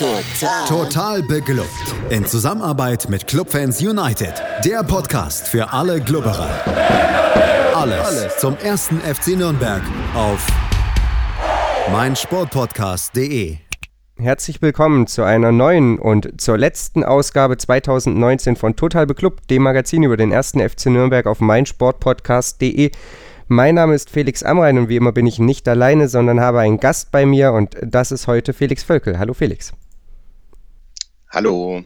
Total. Total beglückt. In Zusammenarbeit mit Clubfans United. Der Podcast für alle Glubberer. Alles, Alles zum ersten FC Nürnberg auf meinsportpodcast.de. Herzlich willkommen zu einer neuen und zur letzten Ausgabe 2019 von Total Beklubbt, dem Magazin über den ersten FC Nürnberg auf meinsportpodcast.de. Mein Name ist Felix Amrein und wie immer bin ich nicht alleine, sondern habe einen Gast bei mir und das ist heute Felix Völkel. Hallo Felix. Hallo.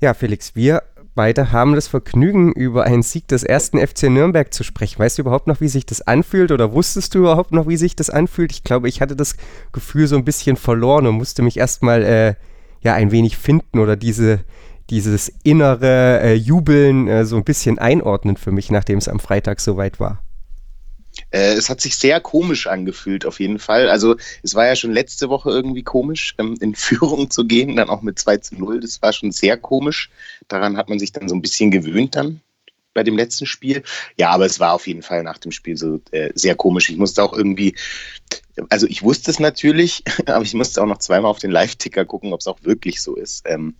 Ja, Felix, wir beide haben das Vergnügen, über einen Sieg des ersten FC Nürnberg zu sprechen. Weißt du überhaupt noch, wie sich das anfühlt oder wusstest du überhaupt noch, wie sich das anfühlt? Ich glaube, ich hatte das Gefühl so ein bisschen verloren und musste mich erstmal äh, ja, ein wenig finden oder diese, dieses innere äh, Jubeln äh, so ein bisschen einordnen für mich, nachdem es am Freitag soweit war. Äh, es hat sich sehr komisch angefühlt, auf jeden Fall. Also, es war ja schon letzte Woche irgendwie komisch, ähm, in Führung zu gehen, dann auch mit 2 zu 0. Das war schon sehr komisch. Daran hat man sich dann so ein bisschen gewöhnt dann bei dem letzten Spiel. Ja, aber es war auf jeden Fall nach dem Spiel so äh, sehr komisch. Ich musste auch irgendwie, also ich wusste es natürlich, aber ich musste auch noch zweimal auf den Live-Ticker gucken, ob es auch wirklich so ist. Ähm,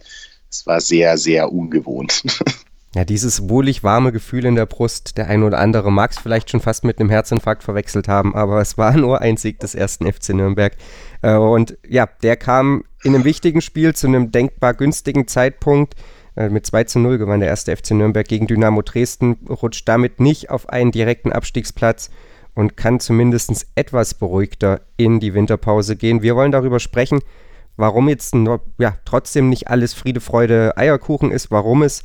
es war sehr, sehr ungewohnt. Ja, dieses wohlig warme Gefühl in der Brust, der ein oder andere mag es vielleicht schon fast mit einem Herzinfarkt verwechselt haben, aber es war nur ein Sieg des ersten FC Nürnberg. Äh, und ja, der kam in einem wichtigen Spiel zu einem denkbar günstigen Zeitpunkt. Äh, mit 2 zu 0 gewann der erste FC Nürnberg gegen Dynamo Dresden, rutscht damit nicht auf einen direkten Abstiegsplatz und kann zumindest etwas beruhigter in die Winterpause gehen. Wir wollen darüber sprechen, warum jetzt ja, trotzdem nicht alles Friede, Freude, Eierkuchen ist, warum es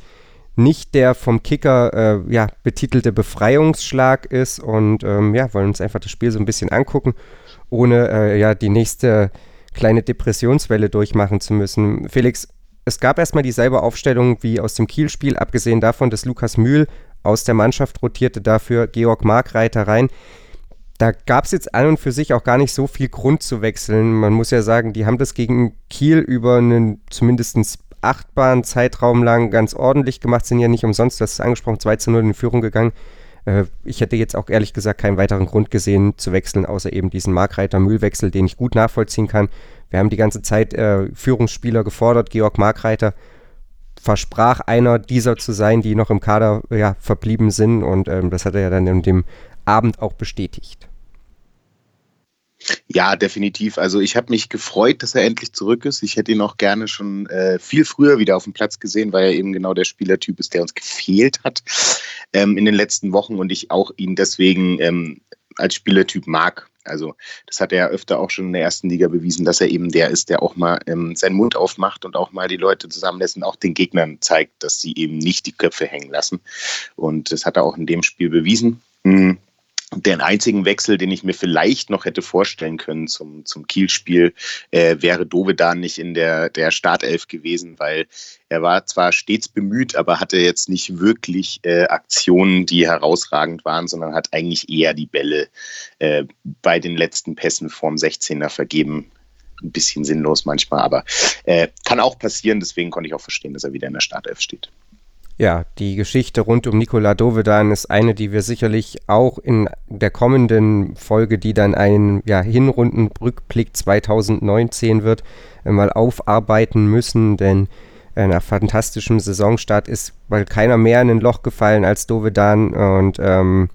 nicht der vom Kicker äh, ja, betitelte Befreiungsschlag ist und ähm, ja, wollen uns einfach das Spiel so ein bisschen angucken, ohne äh, ja die nächste kleine Depressionswelle durchmachen zu müssen. Felix, es gab erstmal dieselbe Aufstellung wie aus dem Kielspiel, abgesehen davon, dass Lukas Mühl aus der Mannschaft rotierte, dafür Georg Markreiter rein. Da gab es jetzt an und für sich auch gar nicht so viel Grund zu wechseln. Man muss ja sagen, die haben das gegen Kiel über einen zumindest achtbaren Zeitraum lang ganz ordentlich gemacht, sind ja nicht umsonst, das ist angesprochen, 2 zu 0 in Führung gegangen. Äh, ich hätte jetzt auch ehrlich gesagt keinen weiteren Grund gesehen zu wechseln, außer eben diesen Markreiter-Mühlwechsel, den ich gut nachvollziehen kann. Wir haben die ganze Zeit äh, Führungsspieler gefordert. Georg Markreiter versprach einer dieser zu sein, die noch im Kader ja, verblieben sind und ähm, das hat er ja dann in dem Abend auch bestätigt. Ja, definitiv. Also ich habe mich gefreut, dass er endlich zurück ist. Ich hätte ihn auch gerne schon äh, viel früher wieder auf dem Platz gesehen, weil er eben genau der Spielertyp ist, der uns gefehlt hat ähm, in den letzten Wochen und ich auch ihn deswegen ähm, als Spielertyp mag. Also das hat er ja öfter auch schon in der ersten Liga bewiesen, dass er eben der ist, der auch mal ähm, seinen Mund aufmacht und auch mal die Leute zusammenlässt und auch den Gegnern zeigt, dass sie eben nicht die Köpfe hängen lassen. Und das hat er auch in dem Spiel bewiesen. Mhm. Den einzigen Wechsel, den ich mir vielleicht noch hätte vorstellen können zum, zum Kiel-Spiel, äh, wäre Dovedan nicht in der, der Startelf gewesen, weil er war zwar stets bemüht, aber hatte jetzt nicht wirklich äh, Aktionen, die herausragend waren, sondern hat eigentlich eher die Bälle äh, bei den letzten Pässen vorm 16er vergeben. Ein bisschen sinnlos manchmal, aber äh, kann auch passieren. Deswegen konnte ich auch verstehen, dass er wieder in der Startelf steht. Ja, die Geschichte rund um Nikola Dovedan ist eine, die wir sicherlich auch in der kommenden Folge, die dann einen ja, Hinrundenrückblick 2019 wird, äh, mal aufarbeiten müssen, denn einer fantastischen Saisonstart ist, weil keiner mehr in ein Loch gefallen als Dovedan. Und ähm,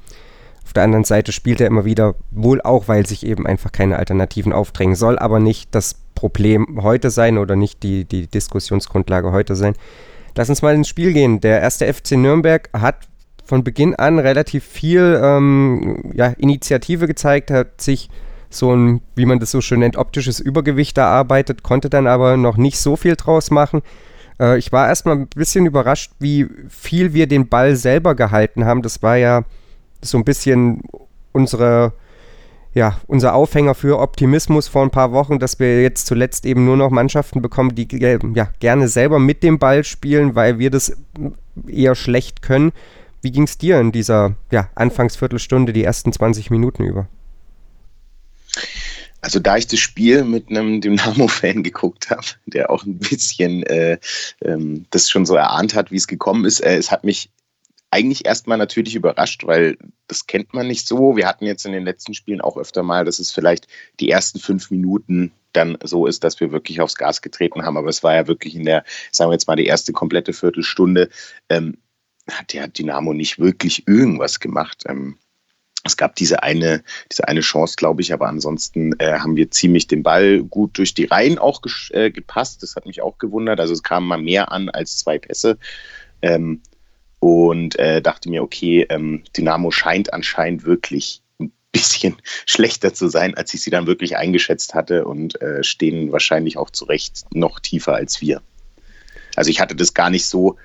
auf der anderen Seite spielt er immer wieder, wohl auch, weil sich eben einfach keine Alternativen aufdrängen. Soll, aber nicht das Problem heute sein oder nicht die, die Diskussionsgrundlage heute sein. Lass uns mal ins Spiel gehen. Der erste FC Nürnberg hat von Beginn an relativ viel ähm, ja, Initiative gezeigt, hat sich so ein, wie man das so schön nennt, optisches Übergewicht erarbeitet, konnte dann aber noch nicht so viel draus machen. Äh, ich war erstmal ein bisschen überrascht, wie viel wir den Ball selber gehalten haben. Das war ja so ein bisschen unsere ja, unser Aufhänger für Optimismus vor ein paar Wochen, dass wir jetzt zuletzt eben nur noch Mannschaften bekommen, die ja, gerne selber mit dem Ball spielen, weil wir das eher schlecht können. Wie ging es dir in dieser ja, Anfangsviertelstunde, die ersten 20 Minuten über? Also da ich das Spiel mit einem Dynamo-Fan geguckt habe, der auch ein bisschen äh, ähm, das schon so erahnt hat, wie es gekommen ist, äh, es hat mich eigentlich erstmal natürlich überrascht, weil das kennt man nicht so. Wir hatten jetzt in den letzten Spielen auch öfter mal, dass es vielleicht die ersten fünf Minuten dann so ist, dass wir wirklich aufs Gas getreten haben. Aber es war ja wirklich in der, sagen wir jetzt mal, die erste komplette Viertelstunde, ähm, hat ja Dynamo nicht wirklich irgendwas gemacht. Ähm, es gab diese eine, diese eine Chance, glaube ich, aber ansonsten äh, haben wir ziemlich den Ball gut durch die Reihen auch äh, gepasst. Das hat mich auch gewundert. Also es kam mal mehr an als zwei Pässe. Ähm, und äh, dachte mir, okay, ähm, Dynamo scheint anscheinend wirklich ein bisschen schlechter zu sein, als ich sie dann wirklich eingeschätzt hatte und äh, stehen wahrscheinlich auch zu Recht noch tiefer als wir. Also ich hatte das gar nicht so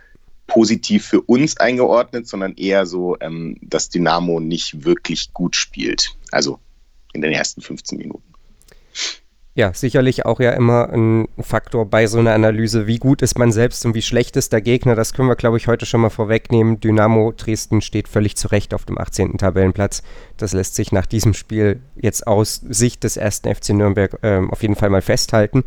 positiv für uns eingeordnet, sondern eher so, ähm, dass Dynamo nicht wirklich gut spielt. Also in den ersten 15 Minuten. Ja, sicherlich auch ja immer ein Faktor bei so einer Analyse, wie gut ist man selbst und wie schlecht ist der Gegner. Das können wir, glaube ich, heute schon mal vorwegnehmen. Dynamo Dresden steht völlig zu Recht auf dem 18. Tabellenplatz. Das lässt sich nach diesem Spiel jetzt aus Sicht des ersten FC Nürnberg äh, auf jeden Fall mal festhalten.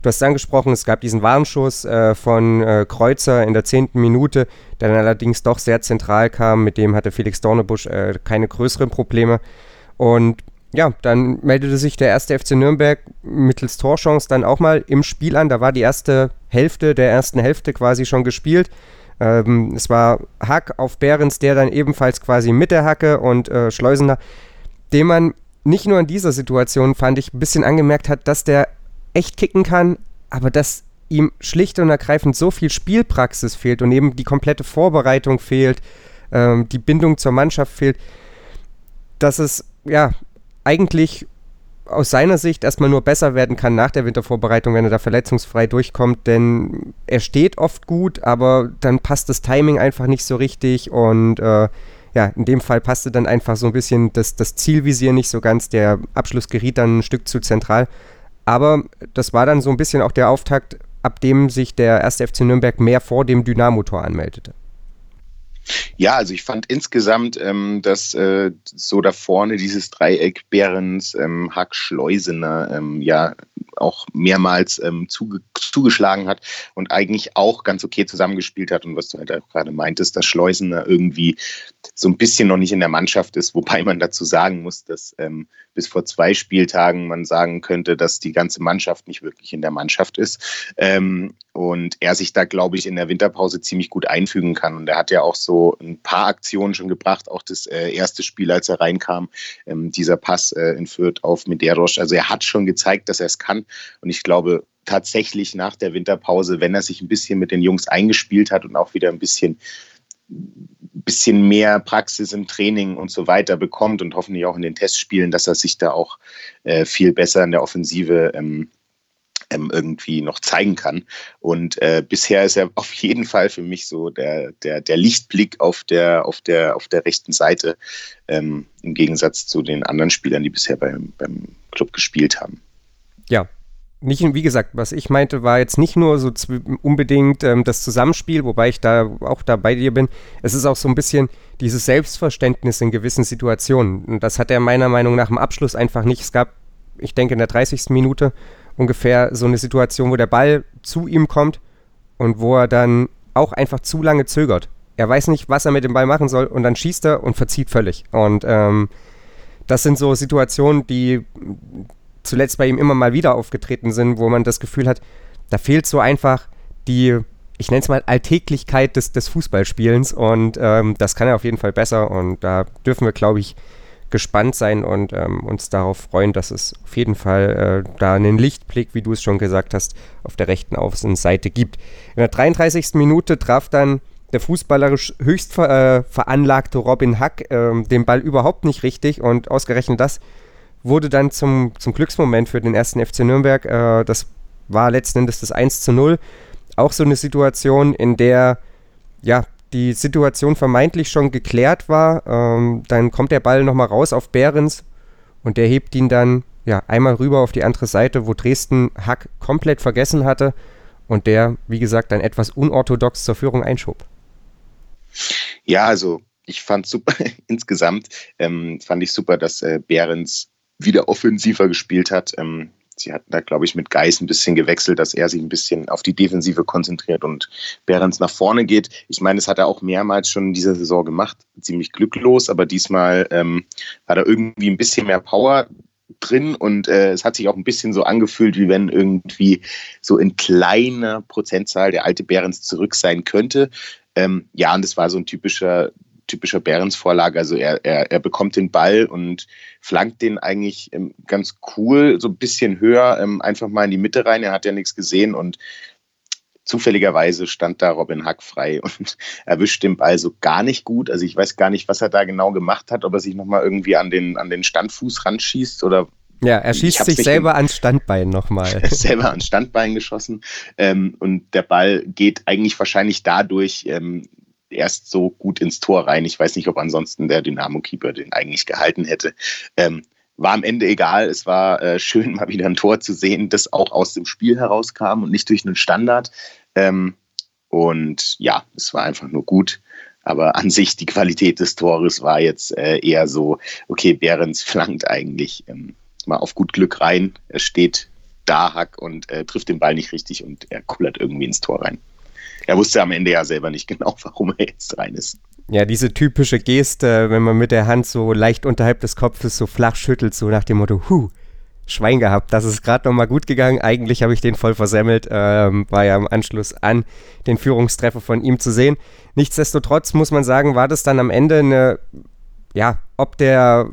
Du hast angesprochen, es gab diesen Warnschuss äh, von äh, Kreuzer in der zehnten Minute, der dann allerdings doch sehr zentral kam. Mit dem hatte Felix Dornebusch äh, keine größeren Probleme. Und ja, dann meldete sich der erste FC Nürnberg mittels Torchance dann auch mal im Spiel an. Da war die erste Hälfte der ersten Hälfte quasi schon gespielt. Ähm, es war Hack auf Behrens, der dann ebenfalls quasi mit der Hacke und äh, Schleusener, dem man nicht nur in dieser Situation, fand ich, ein bisschen angemerkt hat, dass der echt kicken kann, aber dass ihm schlicht und ergreifend so viel Spielpraxis fehlt und eben die komplette Vorbereitung fehlt, ähm, die Bindung zur Mannschaft fehlt, dass es ja eigentlich aus seiner Sicht erstmal nur besser werden kann nach der Wintervorbereitung, wenn er da verletzungsfrei durchkommt, denn er steht oft gut, aber dann passt das Timing einfach nicht so richtig und äh, ja, in dem Fall passte dann einfach so ein bisschen das, das Zielvisier nicht so ganz, der Abschluss geriet dann ein Stück zu zentral. Aber das war dann so ein bisschen auch der Auftakt, ab dem sich der erste FC Nürnberg mehr vor dem Dynamo-Tor anmeldete. Ja, also ich fand insgesamt, ähm, dass äh, so da vorne dieses Dreieck Behrens, ähm, Hack, Schleusener, ähm, ja auch mehrmals ähm, zuge zugeschlagen hat und eigentlich auch ganz okay zusammengespielt hat. Und was du halt auch gerade meintest, dass Schleusener irgendwie so ein bisschen noch nicht in der Mannschaft ist, wobei man dazu sagen muss, dass ähm, bis vor zwei Spieltagen man sagen könnte, dass die ganze Mannschaft nicht wirklich in der Mannschaft ist. Ähm, und er sich da, glaube ich, in der Winterpause ziemlich gut einfügen kann. Und er hat ja auch so ein paar Aktionen schon gebracht, auch das äh, erste Spiel, als er reinkam, ähm, dieser Pass äh, in Fürth auf Medeiros. Also er hat schon gezeigt, dass er es kann. Und ich glaube, tatsächlich nach der Winterpause, wenn er sich ein bisschen mit den Jungs eingespielt hat und auch wieder ein bisschen bisschen mehr Praxis im Training und so weiter bekommt und hoffentlich auch in den Testspielen, dass er sich da auch äh, viel besser in der Offensive ähm, ähm, irgendwie noch zeigen kann. Und äh, bisher ist er auf jeden Fall für mich so der, der, der Lichtblick auf der, auf, der, auf der rechten Seite, ähm, im Gegensatz zu den anderen Spielern, die bisher beim, beim Club gespielt haben. Ja, nicht, wie gesagt, was ich meinte, war jetzt nicht nur so unbedingt ähm, das Zusammenspiel, wobei ich da auch da bei dir bin. Es ist auch so ein bisschen dieses Selbstverständnis in gewissen Situationen. Und das hat er meiner Meinung nach im Abschluss einfach nicht. Es gab, ich denke, in der 30. Minute ungefähr so eine Situation, wo der Ball zu ihm kommt und wo er dann auch einfach zu lange zögert. Er weiß nicht, was er mit dem Ball machen soll und dann schießt er und verzieht völlig. Und ähm, das sind so Situationen, die zuletzt bei ihm immer mal wieder aufgetreten sind, wo man das Gefühl hat, da fehlt so einfach die, ich nenne es mal Alltäglichkeit des, des Fußballspielens und ähm, das kann er auf jeden Fall besser und da dürfen wir, glaube ich, gespannt sein und ähm, uns darauf freuen, dass es auf jeden Fall äh, da einen Lichtblick, wie du es schon gesagt hast, auf der rechten Außenseite gibt. In der 33. Minute traf dann der fußballerisch höchst ver, äh, veranlagte Robin Hack äh, den Ball überhaupt nicht richtig und ausgerechnet das wurde dann zum, zum Glücksmoment für den ersten FC Nürnberg. Äh, das war letzten Endes das 1 zu 0. Auch so eine Situation, in der ja, die Situation vermeintlich schon geklärt war. Ähm, dann kommt der Ball nochmal raus auf Behrens und der hebt ihn dann ja, einmal rüber auf die andere Seite, wo Dresden Hack komplett vergessen hatte und der, wie gesagt, dann etwas unorthodox zur Führung einschob. Ja, also ich fand super, insgesamt ähm, fand ich super, dass äh, Behrens wieder offensiver gespielt hat. Ähm, sie hatten da, glaube ich, mit Geis ein bisschen gewechselt, dass er sich ein bisschen auf die Defensive konzentriert und Behrens nach vorne geht. Ich meine, das hat er auch mehrmals schon in dieser Saison gemacht, ziemlich glücklos, aber diesmal ähm, war da irgendwie ein bisschen mehr Power drin und äh, es hat sich auch ein bisschen so angefühlt, wie wenn irgendwie so in kleiner Prozentzahl der alte Behrens zurück sein könnte. Ähm, ja, und das war so ein typischer typischer Behrens-Vorlage. Also er, er, er bekommt den Ball und flankt den eigentlich ähm, ganz cool, so ein bisschen höher, ähm, einfach mal in die Mitte rein. Er hat ja nichts gesehen und zufälligerweise stand da Robin Hack frei und erwischt den Ball so gar nicht gut. Also ich weiß gar nicht, was er da genau gemacht hat, ob er sich nochmal irgendwie an den, an den Standfuß ranschießt oder ja, er schießt sich selber ans Standbein nochmal. selber ans Standbein geschossen. Ähm, und der Ball geht eigentlich wahrscheinlich dadurch ähm, erst so gut ins Tor rein. Ich weiß nicht, ob ansonsten der Dynamo-Keeper den eigentlich gehalten hätte. Ähm, war am Ende egal. Es war äh, schön, mal wieder ein Tor zu sehen, das auch aus dem Spiel herauskam und nicht durch einen Standard. Ähm, und ja, es war einfach nur gut. Aber an sich die Qualität des Tores war jetzt äh, eher so, okay, Behrens flankt eigentlich ähm, mal auf gut Glück rein. Er steht da, Hack, und äh, trifft den Ball nicht richtig und er kullert irgendwie ins Tor rein. Er wusste am Ende ja selber nicht genau, warum er jetzt rein ist. Ja, diese typische Geste, wenn man mit der Hand so leicht unterhalb des Kopfes so flach schüttelt, so nach dem Motto, hu, Schwein gehabt. Das ist gerade nochmal gut gegangen. Eigentlich habe ich den voll versemmelt. Ähm, war ja im Anschluss an den Führungstreffer von ihm zu sehen. Nichtsdestotrotz muss man sagen, war das dann am Ende eine, ja, ob der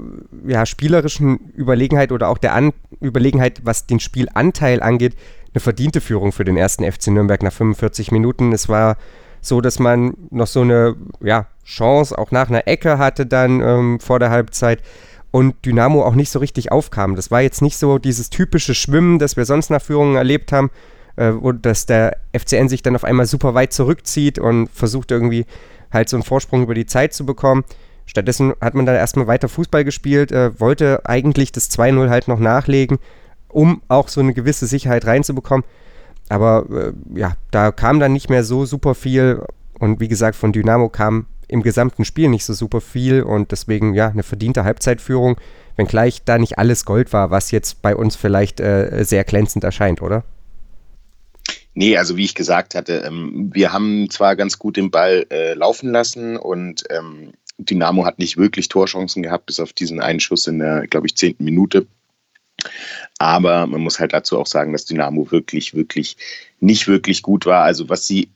ja, spielerischen Überlegenheit oder auch der An Überlegenheit, was den Spielanteil angeht, eine verdiente Führung für den ersten FC Nürnberg nach 45 Minuten. Es war so, dass man noch so eine ja, Chance auch nach einer Ecke hatte dann ähm, vor der Halbzeit und Dynamo auch nicht so richtig aufkam. Das war jetzt nicht so dieses typische Schwimmen, das wir sonst nach Führungen erlebt haben, äh, wo dass der FCN sich dann auf einmal super weit zurückzieht und versucht irgendwie halt so einen Vorsprung über die Zeit zu bekommen. Stattdessen hat man dann erstmal weiter Fußball gespielt, äh, wollte eigentlich das 2-0 halt noch nachlegen, um auch so eine gewisse Sicherheit reinzubekommen. Aber äh, ja, da kam dann nicht mehr so super viel. Und wie gesagt, von Dynamo kam im gesamten Spiel nicht so super viel und deswegen ja eine verdiente Halbzeitführung, wenngleich da nicht alles Gold war, was jetzt bei uns vielleicht äh, sehr glänzend erscheint, oder? Nee, also wie ich gesagt hatte, ähm, wir haben zwar ganz gut den Ball äh, laufen lassen und ähm, Dynamo hat nicht wirklich Torchancen gehabt, bis auf diesen einen Schuss in der, glaube ich, zehnten Minute. Aber man muss halt dazu auch sagen, dass Dynamo wirklich, wirklich nicht wirklich gut war. Also was sie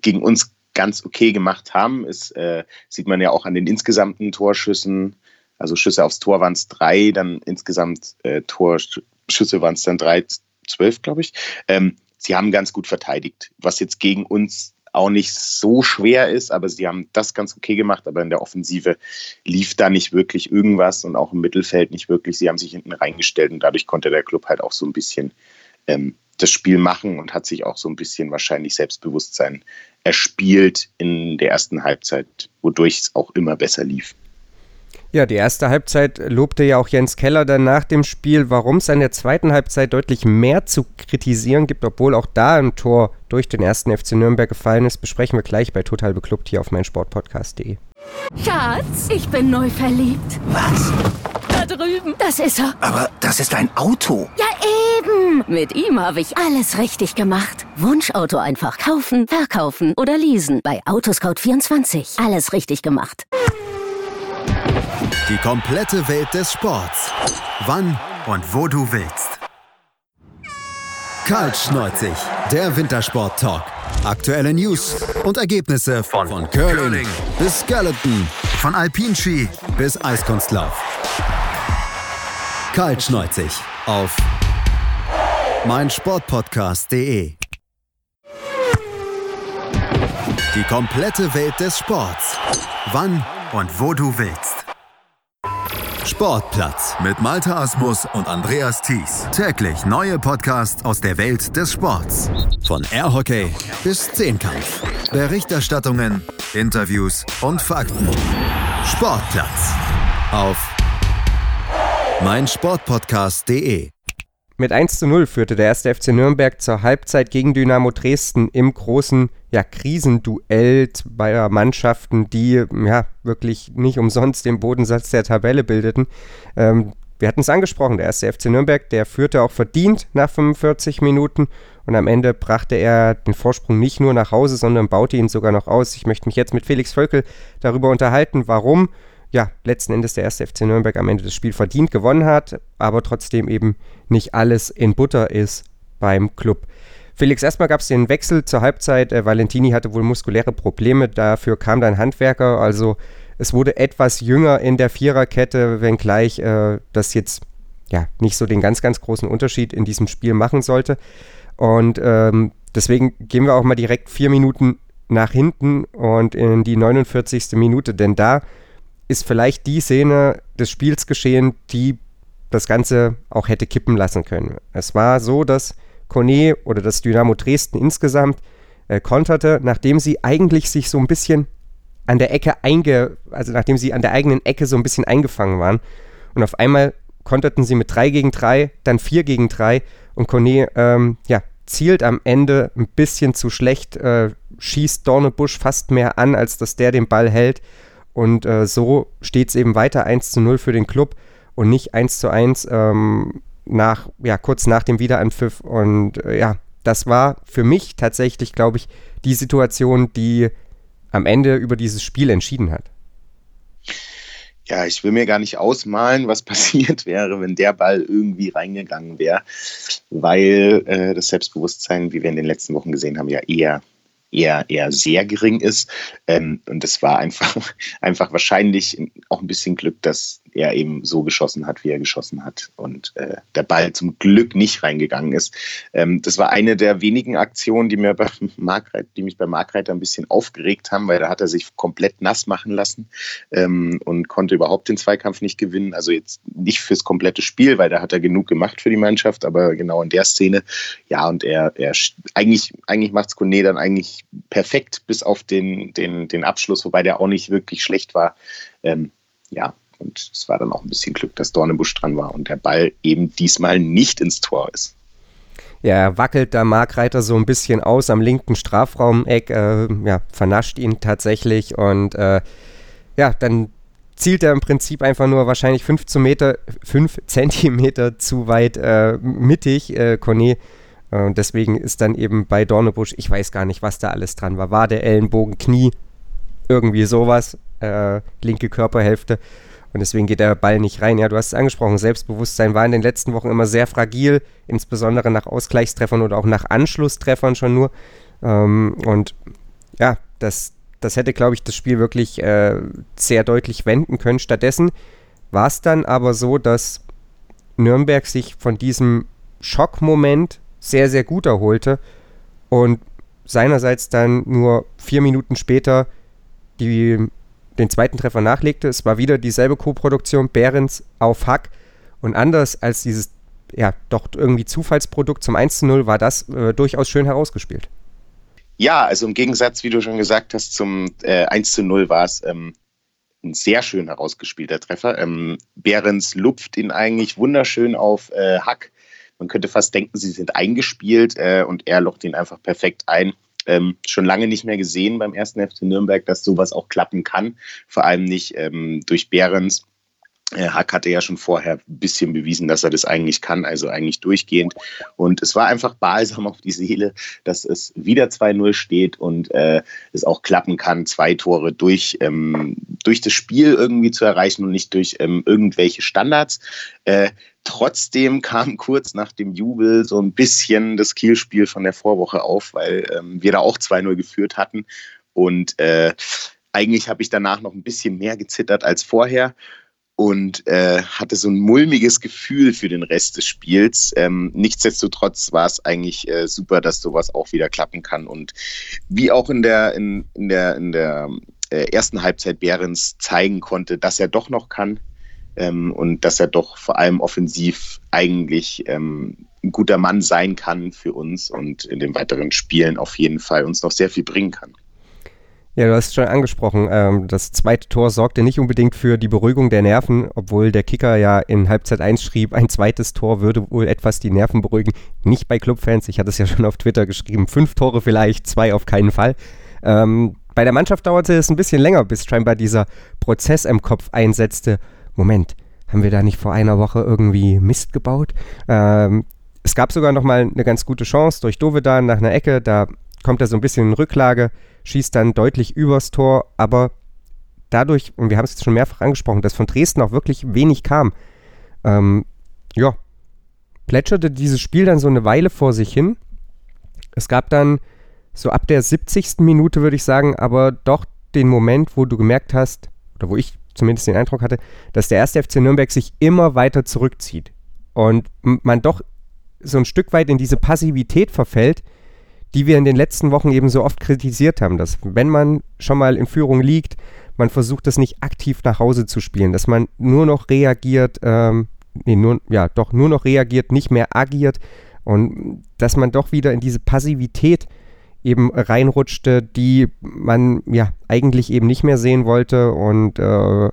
gegen uns ganz okay gemacht haben, ist, äh, sieht man ja auch an den insgesamten Torschüssen. Also Schüsse aufs Tor waren es drei, dann insgesamt äh, Torschüsse waren es dann drei, zwölf, glaube ich. Ähm, sie haben ganz gut verteidigt, was jetzt gegen uns auch nicht so schwer ist, aber sie haben das ganz okay gemacht, aber in der Offensive lief da nicht wirklich irgendwas und auch im Mittelfeld nicht wirklich. Sie haben sich hinten reingestellt und dadurch konnte der Club halt auch so ein bisschen ähm, das Spiel machen und hat sich auch so ein bisschen wahrscheinlich Selbstbewusstsein erspielt in der ersten Halbzeit, wodurch es auch immer besser lief. Ja, die erste Halbzeit lobte ja auch Jens Keller dann nach dem Spiel, warum es in der zweiten Halbzeit deutlich mehr zu kritisieren gibt, obwohl auch da ein Tor durch den ersten FC Nürnberg gefallen ist, besprechen wir gleich bei Total Beklubbt hier auf meinsportpodcast.de. Schatz, ich bin neu verliebt. Was? Da drüben. Das ist er. Aber das ist ein Auto. Ja, eben. Mit ihm habe ich alles richtig gemacht. Wunschauto einfach kaufen, verkaufen oder leasen. Bei Autoscout24. Alles richtig gemacht. Die komplette Welt des Sports. Wann und wo du willst. Kaltschneuzig, der Wintersport-Talk. Aktuelle News und Ergebnisse von, von Curling bis Skeleton, von Alpinski bis Eiskunstlauf. Kaltschneuzig auf meinsportpodcast.de. Die komplette Welt des Sports. Wann und wo du willst. Sportplatz mit Malta Asmus und Andreas Thies. Täglich neue Podcasts aus der Welt des Sports. Von Airhockey bis Zehnkampf. Berichterstattungen, Interviews und Fakten. Sportplatz auf meinsportpodcast.de. Mit 1 zu 0 führte der erste FC Nürnberg zur Halbzeit gegen Dynamo Dresden im großen ja, Krisenduell zweier Mannschaften, die ja wirklich nicht umsonst den Bodensatz der Tabelle bildeten. Ähm, wir hatten es angesprochen, der erste FC Nürnberg, der führte auch verdient nach 45 Minuten und am Ende brachte er den Vorsprung nicht nur nach Hause, sondern baute ihn sogar noch aus. Ich möchte mich jetzt mit Felix Völkel darüber unterhalten, warum ja, letzten Endes der erste FC Nürnberg am Ende das Spiel verdient gewonnen hat, aber trotzdem eben nicht alles in Butter ist beim Club. Felix, erstmal gab es den Wechsel zur Halbzeit. Äh, Valentini hatte wohl muskuläre Probleme, dafür kam dann Handwerker. Also es wurde etwas jünger in der Viererkette, wenngleich äh, das jetzt ja nicht so den ganz, ganz großen Unterschied in diesem Spiel machen sollte. Und ähm, deswegen gehen wir auch mal direkt vier Minuten nach hinten und in die 49. Minute, denn da ist vielleicht die Szene des Spiels geschehen, die das Ganze auch hätte kippen lassen können. Es war so, dass Kone oder das Dynamo Dresden insgesamt äh, konterte, nachdem sie eigentlich sich so ein bisschen an der Ecke einge, also nachdem sie an der eigenen Ecke so ein bisschen eingefangen waren. Und auf einmal konterten sie mit 3 gegen 3, dann 4 gegen 3 und Kone ähm, ja, zielt am Ende ein bisschen zu schlecht, äh, schießt Dornebusch fast mehr an, als dass der den Ball hält. Und äh, so steht es eben weiter 1 zu 0 für den Club und nicht 1 zu 1 ähm, nach, ja, kurz nach dem Wiederanpfiff. Und äh, ja, das war für mich tatsächlich, glaube ich, die Situation, die am Ende über dieses Spiel entschieden hat. Ja, ich will mir gar nicht ausmalen, was passiert wäre, wenn der Ball irgendwie reingegangen wäre, weil äh, das Selbstbewusstsein, wie wir in den letzten Wochen gesehen haben, ja eher eher, eher sehr gering ist. Ähm, und es war einfach, einfach wahrscheinlich auch ein bisschen Glück, dass er eben so geschossen hat, wie er geschossen hat und äh, der Ball zum Glück nicht reingegangen ist. Ähm, das war eine der wenigen Aktionen, die, mir bei Markreit, die mich bei Markreiter ein bisschen aufgeregt haben, weil da hat er sich komplett nass machen lassen ähm, und konnte überhaupt den Zweikampf nicht gewinnen. Also jetzt nicht fürs komplette Spiel, weil da hat er genug gemacht für die Mannschaft, aber genau in der Szene, ja, und er, er eigentlich, eigentlich macht es Kone dann eigentlich perfekt bis auf den, den, den Abschluss, wobei der auch nicht wirklich schlecht war. Ähm, ja, und es war dann auch ein bisschen Glück, dass Dornebusch dran war und der Ball eben diesmal nicht ins Tor ist. Ja, er wackelt da Markreiter so ein bisschen aus am linken Strafraumeck, äh, ja, vernascht ihn tatsächlich und äh, ja, dann zielt er im Prinzip einfach nur wahrscheinlich 15 Meter, 5 Zentimeter zu weit äh, mittig, äh, Cornet. Und deswegen ist dann eben bei Dornebusch, ich weiß gar nicht, was da alles dran war. War der Ellenbogen, Knie, irgendwie sowas, äh, linke Körperhälfte. Und deswegen geht der Ball nicht rein. Ja, du hast es angesprochen, Selbstbewusstsein war in den letzten Wochen immer sehr fragil, insbesondere nach Ausgleichstreffern oder auch nach Anschlusstreffern schon nur. Ähm, und ja, das, das hätte, glaube ich, das Spiel wirklich äh, sehr deutlich wenden können. Stattdessen war es dann aber so, dass Nürnberg sich von diesem Schockmoment sehr, sehr gut erholte und seinerseits dann nur vier Minuten später die den zweiten Treffer nachlegte. Es war wieder dieselbe Co-Produktion, Behrens auf Hack. Und anders als dieses, ja, doch irgendwie Zufallsprodukt zum 1 zu 0 war das äh, durchaus schön herausgespielt. Ja, also im Gegensatz, wie du schon gesagt hast, zum äh, 1 zu 0 war es ähm, ein sehr schön herausgespielter Treffer. Ähm, Behrens lupft ihn eigentlich wunderschön auf äh, Hack. Man könnte fast denken, sie sind eingespielt äh, und er locht ihn einfach perfekt ein ähm, schon lange nicht mehr gesehen beim ersten FC Nürnberg, dass sowas auch klappen kann. Vor allem nicht ähm, durch Behrens. Äh, Hack hatte ja schon vorher ein bisschen bewiesen, dass er das eigentlich kann, also eigentlich durchgehend. Und es war einfach balsam auf die Seele, dass es wieder 2-0 steht und äh, es auch klappen kann, zwei Tore durch, ähm, durch das Spiel irgendwie zu erreichen und nicht durch ähm, irgendwelche Standards. Äh, Trotzdem kam kurz nach dem Jubel so ein bisschen das Kielspiel von der Vorwoche auf, weil ähm, wir da auch 2-0 geführt hatten. Und äh, eigentlich habe ich danach noch ein bisschen mehr gezittert als vorher und äh, hatte so ein mulmiges Gefühl für den Rest des Spiels. Ähm, nichtsdestotrotz war es eigentlich äh, super, dass sowas auch wieder klappen kann. Und wie auch in der, in, in der, in der äh, ersten Halbzeit Behrens zeigen konnte, dass er doch noch kann, ähm, und dass er doch vor allem offensiv eigentlich ähm, ein guter Mann sein kann für uns und in den weiteren Spielen auf jeden Fall uns noch sehr viel bringen kann. Ja, du hast es schon angesprochen. Ähm, das zweite Tor sorgte nicht unbedingt für die Beruhigung der Nerven, obwohl der Kicker ja in Halbzeit 1 schrieb, ein zweites Tor würde wohl etwas die Nerven beruhigen. Nicht bei Clubfans, ich hatte es ja schon auf Twitter geschrieben. Fünf Tore vielleicht, zwei auf keinen Fall. Ähm, bei der Mannschaft dauerte es ein bisschen länger, bis scheinbar dieser Prozess im Kopf einsetzte. Moment, haben wir da nicht vor einer Woche irgendwie Mist gebaut? Ähm, es gab sogar noch mal eine ganz gute Chance durch Dovedan nach einer Ecke. Da kommt er so ein bisschen in Rücklage, schießt dann deutlich übers Tor, aber dadurch, und wir haben es jetzt schon mehrfach angesprochen, dass von Dresden auch wirklich wenig kam, ähm, ja, plätscherte dieses Spiel dann so eine Weile vor sich hin. Es gab dann so ab der 70. Minute, würde ich sagen, aber doch den Moment, wo du gemerkt hast, oder wo ich zumindest den Eindruck hatte, dass der erste FC Nürnberg sich immer weiter zurückzieht und man doch so ein Stück weit in diese Passivität verfällt, die wir in den letzten Wochen eben so oft kritisiert haben, dass wenn man schon mal in Führung liegt, man versucht das nicht aktiv nach Hause zu spielen, dass man nur noch reagiert, ähm, nee, nur, ja, doch nur noch reagiert, nicht mehr agiert und dass man doch wieder in diese Passivität eben reinrutschte, die man ja eigentlich eben nicht mehr sehen wollte und äh,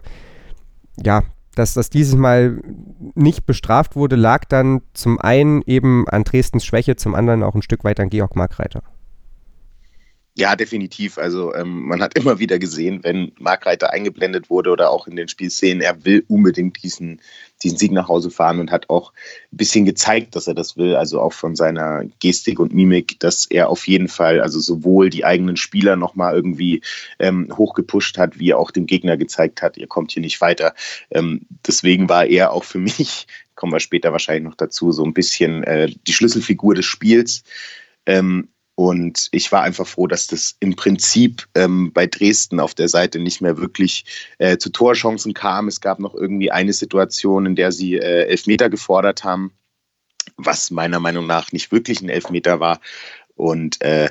ja, dass das dieses Mal nicht bestraft wurde, lag dann zum einen eben an Dresdens Schwäche, zum anderen auch ein Stück weit an Georg Markreiter. Ja, definitiv. Also ähm, man hat immer wieder gesehen, wenn Markreiter eingeblendet wurde oder auch in den Spielszenen, er will unbedingt diesen, diesen Sieg nach Hause fahren und hat auch ein bisschen gezeigt, dass er das will. Also auch von seiner Gestik und Mimik, dass er auf jeden Fall also sowohl die eigenen Spieler nochmal irgendwie ähm, hochgepusht hat, wie er auch dem Gegner gezeigt hat, ihr kommt hier nicht weiter. Ähm, deswegen war er auch für mich, kommen wir später wahrscheinlich noch dazu, so ein bisschen äh, die Schlüsselfigur des Spiels. Ähm, und ich war einfach froh, dass das im Prinzip ähm, bei Dresden auf der Seite nicht mehr wirklich äh, zu Torchancen kam. Es gab noch irgendwie eine Situation, in der sie äh, Elfmeter gefordert haben, was meiner Meinung nach nicht wirklich ein Elfmeter war. Und äh,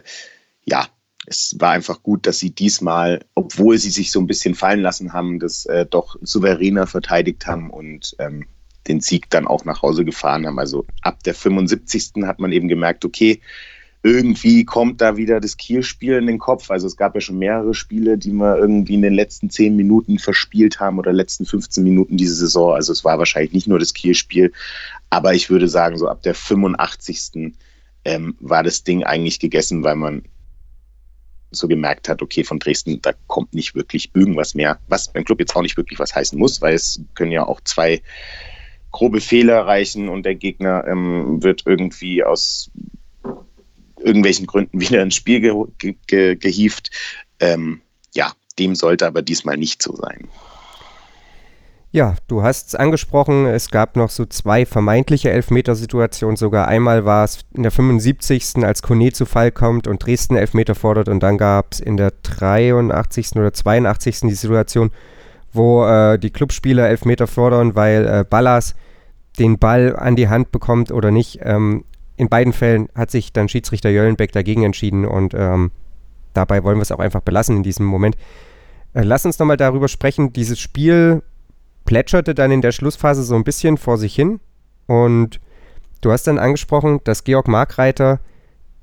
ja, es war einfach gut, dass sie diesmal, obwohl sie sich so ein bisschen fallen lassen haben, das äh, doch souveräner verteidigt haben und ähm, den Sieg dann auch nach Hause gefahren haben. Also ab der 75. hat man eben gemerkt, okay, irgendwie kommt da wieder das Kielspiel in den Kopf. Also es gab ja schon mehrere Spiele, die wir irgendwie in den letzten zehn Minuten verspielt haben oder letzten 15 Minuten diese Saison. Also es war wahrscheinlich nicht nur das Kielspiel, aber ich würde sagen, so ab der 85. Ähm, war das Ding eigentlich gegessen, weil man so gemerkt hat, okay, von Dresden, da kommt nicht wirklich irgendwas mehr, was beim Club jetzt auch nicht wirklich was heißen muss, weil es können ja auch zwei grobe Fehler reichen und der Gegner ähm, wird irgendwie aus irgendwelchen Gründen wieder ins Spiel ge ge gehievt. Ähm, ja, dem sollte aber diesmal nicht so sein. Ja, du hast es angesprochen, es gab noch so zwei vermeintliche Elfmetersituationen. Sogar einmal war es in der 75. als Kone zu Fall kommt und Dresden Elfmeter fordert und dann gab es in der 83. oder 82. die Situation, wo äh, die Clubspieler Elfmeter fordern, weil äh, Ballas den Ball an die Hand bekommt oder nicht. Ähm, in beiden Fällen hat sich dann Schiedsrichter Jöllenbeck dagegen entschieden und ähm, dabei wollen wir es auch einfach belassen in diesem Moment. Äh, lass uns nochmal darüber sprechen. Dieses Spiel plätscherte dann in der Schlussphase so ein bisschen vor sich hin und du hast dann angesprochen, dass Georg Markreiter,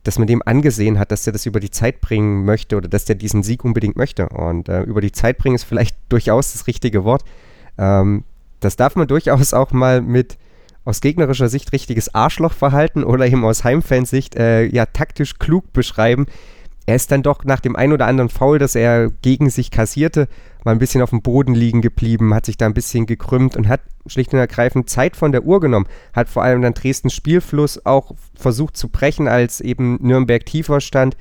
dass man dem angesehen hat, dass er das über die Zeit bringen möchte oder dass er diesen Sieg unbedingt möchte. Und äh, über die Zeit bringen ist vielleicht durchaus das richtige Wort. Ähm, das darf man durchaus auch mal mit aus gegnerischer Sicht richtiges Arschlochverhalten oder eben aus Heimfansicht äh, ja taktisch klug beschreiben. Er ist dann doch nach dem ein oder anderen Foul, das er gegen sich kassierte, mal ein bisschen auf dem Boden liegen geblieben, hat sich da ein bisschen gekrümmt und hat schlicht und ergreifend Zeit von der Uhr genommen, hat vor allem dann Dresdens Spielfluss auch versucht zu brechen, als eben Nürnberg tiefer stand.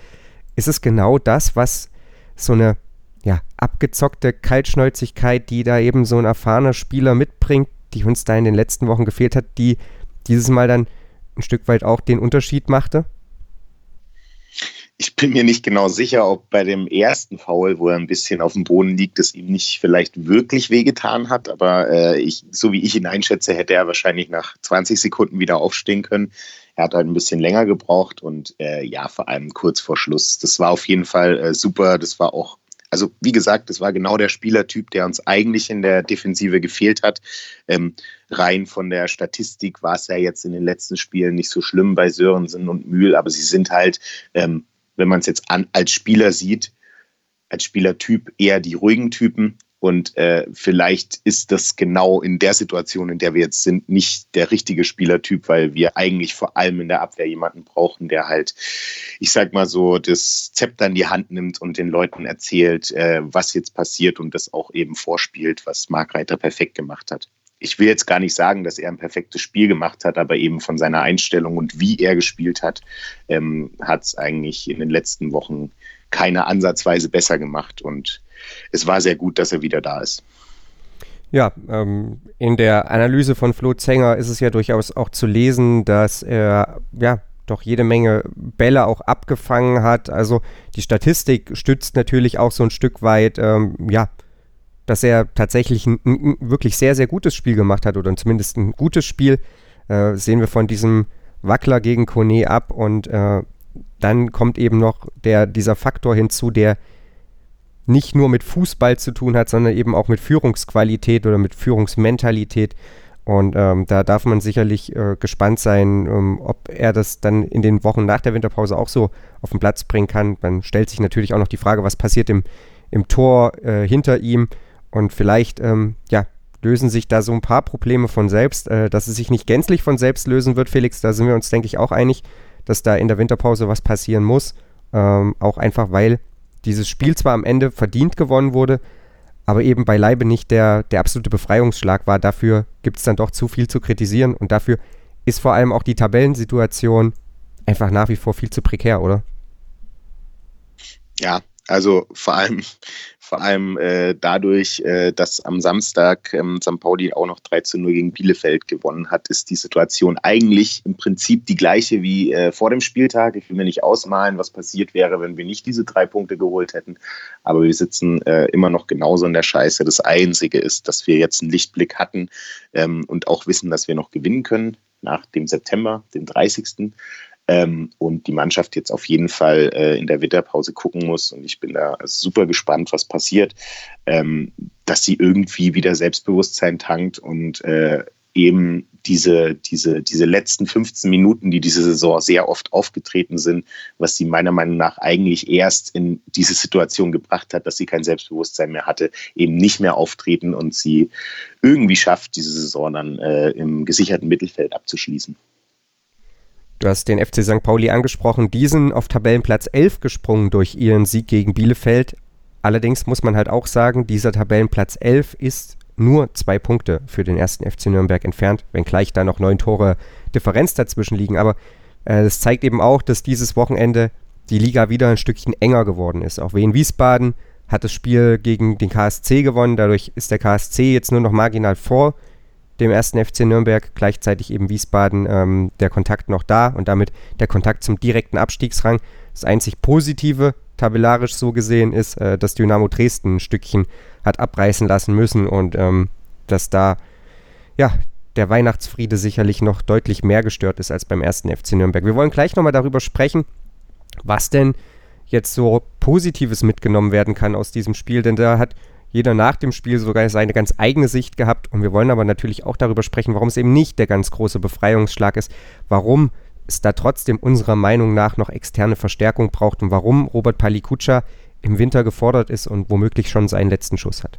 Ist es genau das, was so eine ja, abgezockte Kaltschnäuzigkeit, die da eben so ein erfahrener Spieler mitbringt, die uns da in den letzten Wochen gefehlt hat, die dieses Mal dann ein Stück weit auch den Unterschied machte? Ich bin mir nicht genau sicher, ob bei dem ersten Foul, wo er ein bisschen auf dem Boden liegt, es ihm nicht vielleicht wirklich wehgetan hat. Aber äh, ich, so wie ich ihn einschätze, hätte er wahrscheinlich nach 20 Sekunden wieder aufstehen können. Er hat halt ein bisschen länger gebraucht und äh, ja, vor allem kurz vor Schluss. Das war auf jeden Fall äh, super. Das war auch also wie gesagt, das war genau der Spielertyp, der uns eigentlich in der Defensive gefehlt hat. Ähm, rein von der Statistik war es ja jetzt in den letzten Spielen nicht so schlimm bei Sörensen und Mühl, aber sie sind halt, ähm, wenn man es jetzt an, als Spieler sieht, als Spielertyp eher die ruhigen Typen und äh, vielleicht ist das genau in der Situation, in der wir jetzt sind, nicht der richtige Spielertyp, weil wir eigentlich vor allem in der Abwehr jemanden brauchen, der halt, ich sag mal so, das Zepter in die Hand nimmt und den Leuten erzählt, äh, was jetzt passiert und das auch eben vorspielt, was Mark Reiter perfekt gemacht hat. ich will jetzt gar nicht sagen, dass er ein perfektes Spiel gemacht hat, aber eben von seiner Einstellung und wie er gespielt hat, ähm, hat es eigentlich in den letzten Wochen keine ansatzweise besser gemacht. Und es war sehr gut, dass er wieder da ist. Ja, ähm, in der Analyse von Flo Zenger ist es ja durchaus auch zu lesen, dass er ja doch jede Menge Bälle auch abgefangen hat. Also die Statistik stützt natürlich auch so ein Stück weit, ähm, ja, dass er tatsächlich ein, ein, wirklich sehr, sehr gutes Spiel gemacht hat oder zumindest ein gutes Spiel. Äh, sehen wir von diesem Wackler gegen Kone ab und äh, dann kommt eben noch der, dieser Faktor hinzu, der nicht nur mit Fußball zu tun hat, sondern eben auch mit Führungsqualität oder mit Führungsmentalität. Und ähm, da darf man sicherlich äh, gespannt sein, ähm, ob er das dann in den Wochen nach der Winterpause auch so auf den Platz bringen kann. Dann stellt sich natürlich auch noch die Frage, was passiert im, im Tor äh, hinter ihm. Und vielleicht, ähm, ja, lösen sich da so ein paar Probleme von selbst. Äh, dass es sich nicht gänzlich von selbst lösen wird, Felix, da sind wir uns, denke ich, auch einig, dass da in der Winterpause was passieren muss. Ähm, auch einfach, weil dieses Spiel zwar am Ende verdient gewonnen wurde, aber eben beileibe nicht der, der absolute Befreiungsschlag war. Dafür gibt es dann doch zu viel zu kritisieren und dafür ist vor allem auch die Tabellensituation einfach nach wie vor viel zu prekär, oder? Ja, also vor allem, vor allem äh, dadurch, äh, dass am Samstag ähm, St. Pauli auch noch 3 zu 0 gegen Bielefeld gewonnen hat, ist die Situation eigentlich im Prinzip die gleiche wie äh, vor dem Spieltag. Ich will mir nicht ausmalen, was passiert wäre, wenn wir nicht diese drei Punkte geholt hätten. Aber wir sitzen äh, immer noch genauso in der Scheiße. Das Einzige ist, dass wir jetzt einen Lichtblick hatten ähm, und auch wissen, dass wir noch gewinnen können nach dem September, dem 30 ähm, und die Mannschaft jetzt auf jeden Fall äh, in der Winterpause gucken muss. Und ich bin da super gespannt, was passiert, ähm, dass sie irgendwie wieder Selbstbewusstsein tankt und äh, eben diese, diese, diese letzten 15 Minuten, die diese Saison sehr oft aufgetreten sind, was sie meiner Meinung nach eigentlich erst in diese Situation gebracht hat, dass sie kein Selbstbewusstsein mehr hatte, eben nicht mehr auftreten und sie irgendwie schafft, diese Saison dann äh, im gesicherten Mittelfeld abzuschließen. Du hast den FC St. Pauli angesprochen, diesen auf Tabellenplatz 11 gesprungen durch ihren Sieg gegen Bielefeld. Allerdings muss man halt auch sagen, dieser Tabellenplatz 11 ist nur zwei Punkte für den ersten FC Nürnberg entfernt, wenngleich da noch neun Tore Differenz dazwischen liegen. Aber äh, es zeigt eben auch, dass dieses Wochenende die Liga wieder ein Stückchen enger geworden ist. Auch Wien Wiesbaden hat das Spiel gegen den KSC gewonnen, dadurch ist der KSC jetzt nur noch marginal vor dem ersten FC Nürnberg, gleichzeitig eben Wiesbaden ähm, der Kontakt noch da und damit der Kontakt zum direkten Abstiegsrang. Das einzig Positive, tabellarisch so gesehen, ist, äh, dass Dynamo Dresden ein Stückchen hat abreißen lassen müssen und ähm, dass da ja der Weihnachtsfriede sicherlich noch deutlich mehr gestört ist als beim ersten FC Nürnberg. Wir wollen gleich nochmal darüber sprechen, was denn jetzt so Positives mitgenommen werden kann aus diesem Spiel, denn da hat jeder nach dem Spiel sogar seine ganz eigene Sicht gehabt. Und wir wollen aber natürlich auch darüber sprechen, warum es eben nicht der ganz große Befreiungsschlag ist, warum es da trotzdem unserer Meinung nach noch externe Verstärkung braucht und warum Robert Palikutscha im Winter gefordert ist und womöglich schon seinen letzten Schuss hat.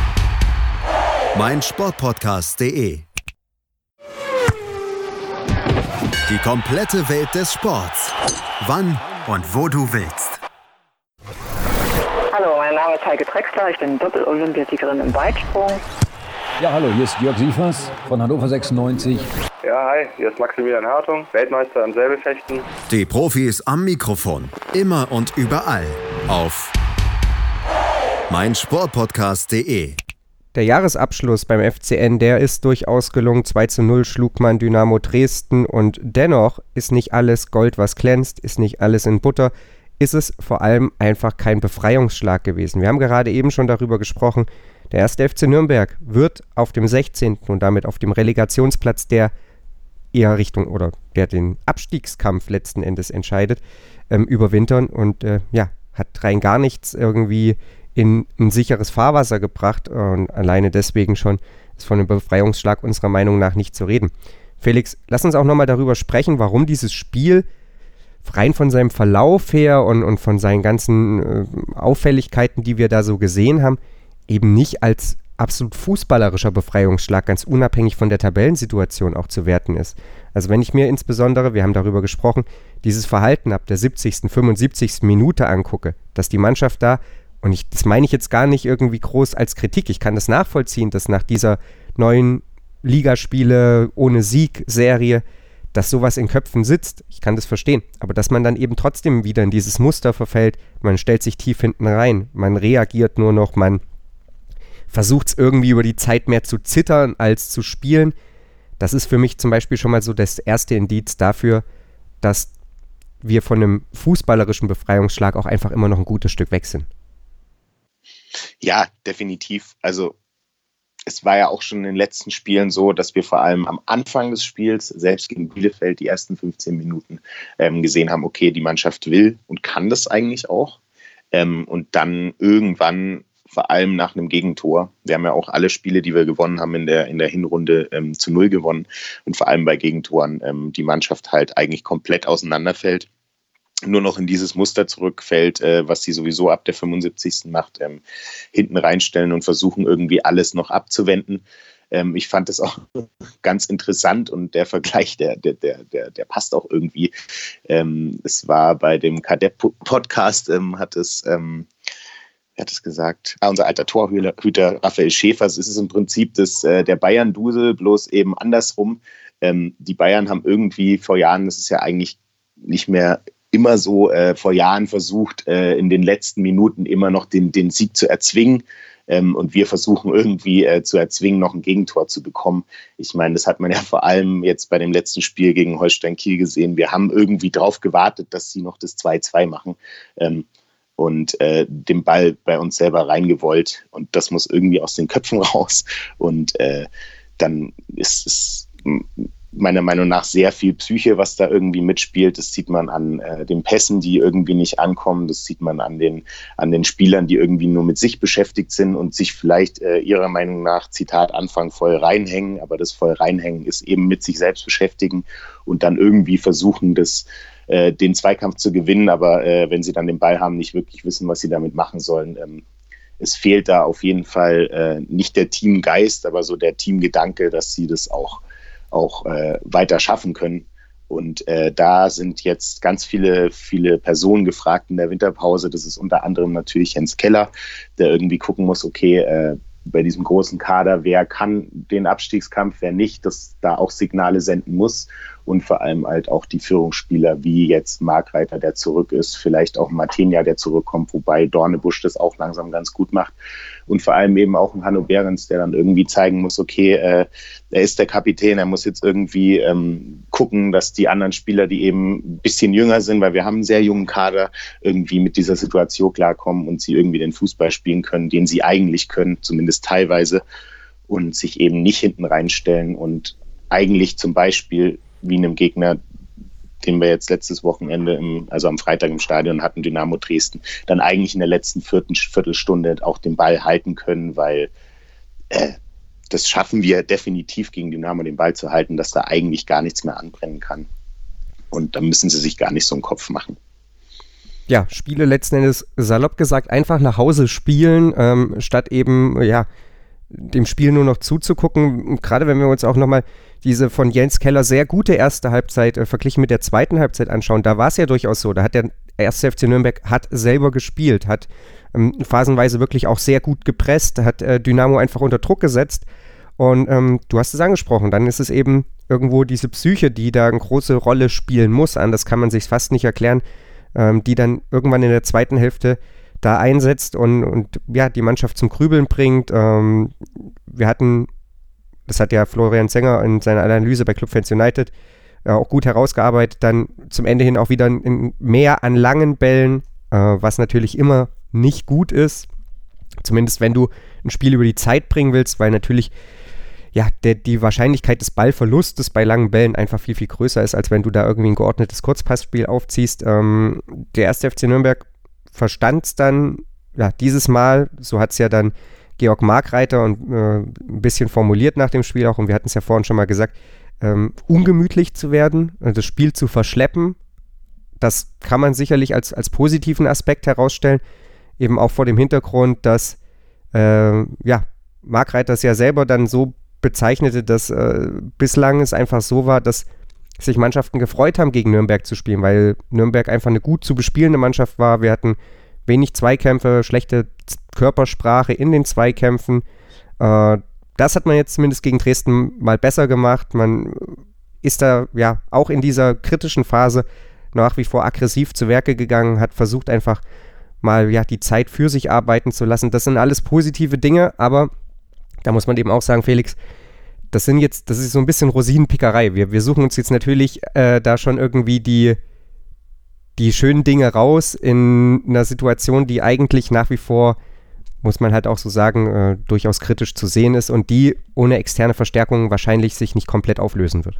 meinsportpodcast.de. Die komplette Welt des Sports. Wann und wo du willst. Hallo, mein Name ist Heike Drexler, ich bin Doppel-Olympiasiegerin im Weitsprung. Ja, hallo, hier ist Jörg Sievers von Hannover 96. Ja, hi, hier ist Maximilian Hartung, Weltmeister im Säbelfechten. Die Profis am Mikrofon. Immer und überall. Auf meinsportpodcast.de. der Jahresabschluss beim FCN, der ist durchaus gelungen. 2 zu 0 schlug man Dynamo Dresden und dennoch ist nicht alles Gold, was glänzt, ist nicht alles in Butter, ist es vor allem einfach kein Befreiungsschlag gewesen. Wir haben gerade eben schon darüber gesprochen, der erste FC Nürnberg wird auf dem 16. und damit auf dem Relegationsplatz, der eher Richtung oder der den Abstiegskampf letzten Endes entscheidet, ähm, überwintern und äh, ja, hat rein gar nichts irgendwie in ein sicheres Fahrwasser gebracht und alleine deswegen schon ist von einem Befreiungsschlag unserer Meinung nach nicht zu reden. Felix, lass uns auch nochmal darüber sprechen, warum dieses Spiel rein von seinem Verlauf her und, und von seinen ganzen äh, Auffälligkeiten, die wir da so gesehen haben, eben nicht als absolut fußballerischer Befreiungsschlag, ganz unabhängig von der Tabellensituation auch zu werten ist. Also wenn ich mir insbesondere, wir haben darüber gesprochen, dieses Verhalten ab der 70., 75. Minute angucke, dass die Mannschaft da und ich, das meine ich jetzt gar nicht irgendwie groß als Kritik. Ich kann das nachvollziehen, dass nach dieser neuen Ligaspiele ohne Sieg-Serie, dass sowas in Köpfen sitzt. Ich kann das verstehen. Aber dass man dann eben trotzdem wieder in dieses Muster verfällt, man stellt sich tief hinten rein, man reagiert nur noch, man versucht es irgendwie über die Zeit mehr zu zittern als zu spielen. Das ist für mich zum Beispiel schon mal so das erste Indiz dafür, dass wir von einem fußballerischen Befreiungsschlag auch einfach immer noch ein gutes Stück weg sind. Ja, definitiv. Also es war ja auch schon in den letzten Spielen so, dass wir vor allem am Anfang des Spiels, selbst gegen Bielefeld, die ersten 15 Minuten ähm, gesehen haben, okay, die Mannschaft will und kann das eigentlich auch. Ähm, und dann irgendwann, vor allem nach einem Gegentor, wir haben ja auch alle Spiele, die wir gewonnen haben in der, in der Hinrunde ähm, zu Null gewonnen und vor allem bei Gegentoren ähm, die Mannschaft halt eigentlich komplett auseinanderfällt nur noch in dieses Muster zurückfällt, äh, was sie sowieso ab der 75. macht, ähm, hinten reinstellen und versuchen irgendwie alles noch abzuwenden. Ähm, ich fand es auch ganz interessant und der Vergleich, der, der, der, der, passt auch irgendwie. Ähm, es war bei dem Kadett-Podcast, ähm, hat es ähm, er hat es gesagt, ah, unser alter Torhüter Raphael Schäfer, es ist im Prinzip das, äh, der Bayern-Dusel, bloß eben andersrum. Ähm, die Bayern haben irgendwie vor Jahren, das ist ja eigentlich nicht mehr immer so äh, vor Jahren versucht, äh, in den letzten Minuten immer noch den, den Sieg zu erzwingen. Ähm, und wir versuchen irgendwie äh, zu erzwingen, noch ein Gegentor zu bekommen. Ich meine, das hat man ja vor allem jetzt bei dem letzten Spiel gegen Holstein Kiel gesehen. Wir haben irgendwie drauf gewartet, dass sie noch das 2-2 machen. Ähm, und äh, den Ball bei uns selber reingewollt. Und das muss irgendwie aus den Köpfen raus. Und äh, dann ist es meiner Meinung nach sehr viel Psyche, was da irgendwie mitspielt. Das sieht man an äh, den Pässen, die irgendwie nicht ankommen. Das sieht man an den, an den Spielern, die irgendwie nur mit sich beschäftigt sind und sich vielleicht äh, ihrer Meinung nach, Zitat, Anfang voll reinhängen. Aber das voll reinhängen ist eben mit sich selbst beschäftigen und dann irgendwie versuchen, das, äh, den Zweikampf zu gewinnen. Aber äh, wenn sie dann den Ball haben, nicht wirklich wissen, was sie damit machen sollen. Ähm, es fehlt da auf jeden Fall äh, nicht der Teamgeist, aber so der Teamgedanke, dass sie das auch auch äh, weiter schaffen können. Und äh, da sind jetzt ganz viele, viele Personen gefragt in der Winterpause. Das ist unter anderem natürlich Jens Keller, der irgendwie gucken muss, okay, äh, bei diesem großen Kader, wer kann den Abstiegskampf, wer nicht, dass da auch Signale senden muss und vor allem halt auch die Führungsspieler wie jetzt Mark Reiter, der zurück ist, vielleicht auch Martinia, der zurückkommt, wobei Dornebusch das auch langsam ganz gut macht und vor allem eben auch ein Hanno Behrens, der dann irgendwie zeigen muss, okay, äh, er ist der Kapitän, er muss jetzt irgendwie ähm, gucken, dass die anderen Spieler, die eben ein bisschen jünger sind, weil wir haben einen sehr jungen Kader, irgendwie mit dieser Situation klarkommen und sie irgendwie den Fußball spielen können, den sie eigentlich können, zumindest teilweise und sich eben nicht hinten reinstellen und eigentlich zum Beispiel wie einem Gegner, den wir jetzt letztes Wochenende, im, also am Freitag im Stadion hatten, Dynamo Dresden, dann eigentlich in der letzten vierten, Viertelstunde auch den Ball halten können, weil äh, das schaffen wir definitiv gegen Dynamo den Ball zu halten, dass da eigentlich gar nichts mehr anbrennen kann. Und da müssen sie sich gar nicht so einen Kopf machen. Ja, Spiele letzten Endes salopp gesagt einfach nach Hause spielen, ähm, statt eben, ja, dem Spiel nur noch zuzugucken. Gerade wenn wir uns auch nochmal diese von Jens Keller sehr gute erste Halbzeit äh, verglichen mit der zweiten Halbzeit anschauen, da war es ja durchaus so. Da hat der erste FC Nürnberg hat selber gespielt, hat ähm, phasenweise wirklich auch sehr gut gepresst, hat äh, Dynamo einfach unter Druck gesetzt. Und ähm, du hast es angesprochen, dann ist es eben irgendwo diese Psyche, die da eine große Rolle spielen muss. Anders kann man sich fast nicht erklären, ähm, die dann irgendwann in der zweiten Hälfte da einsetzt und, und ja, die Mannschaft zum Grübeln bringt, ähm, wir hatten, das hat ja Florian Zenger in seiner Analyse bei Club Fans United äh, auch gut herausgearbeitet, dann zum Ende hin auch wieder ein, mehr an langen Bällen, äh, was natürlich immer nicht gut ist. Zumindest wenn du ein Spiel über die Zeit bringen willst, weil natürlich ja, der, die Wahrscheinlichkeit des Ballverlustes bei langen Bällen einfach viel, viel größer ist, als wenn du da irgendwie ein geordnetes Kurzpassspiel aufziehst. Ähm, der erste FC Nürnberg verstand es dann, ja, dieses Mal, so hat es ja dann Georg Markreiter und äh, ein bisschen formuliert nach dem Spiel auch, und wir hatten es ja vorhin schon mal gesagt, ähm, ungemütlich zu werden, also das Spiel zu verschleppen. Das kann man sicherlich als, als positiven Aspekt herausstellen, eben auch vor dem Hintergrund, dass äh, ja, Mark Reiter es ja selber dann so bezeichnete, dass äh, bislang es einfach so war, dass sich Mannschaften gefreut haben, gegen Nürnberg zu spielen, weil Nürnberg einfach eine gut zu bespielende Mannschaft war. Wir hatten wenig Zweikämpfe, schlechte Körpersprache in den Zweikämpfen. Äh, das hat man jetzt zumindest gegen Dresden mal besser gemacht. Man ist da ja auch in dieser kritischen Phase nach wie vor aggressiv zu Werke gegangen, hat versucht einfach mal ja die Zeit für sich arbeiten zu lassen. Das sind alles positive Dinge, aber da muss man eben auch sagen, Felix, das sind jetzt, das ist so ein bisschen Rosinenpickerei. Wir, wir suchen uns jetzt natürlich äh, da schon irgendwie die, die schönen Dinge raus in einer Situation, die eigentlich nach wie vor, muss man halt auch so sagen, äh, durchaus kritisch zu sehen ist und die ohne externe Verstärkung wahrscheinlich sich nicht komplett auflösen wird.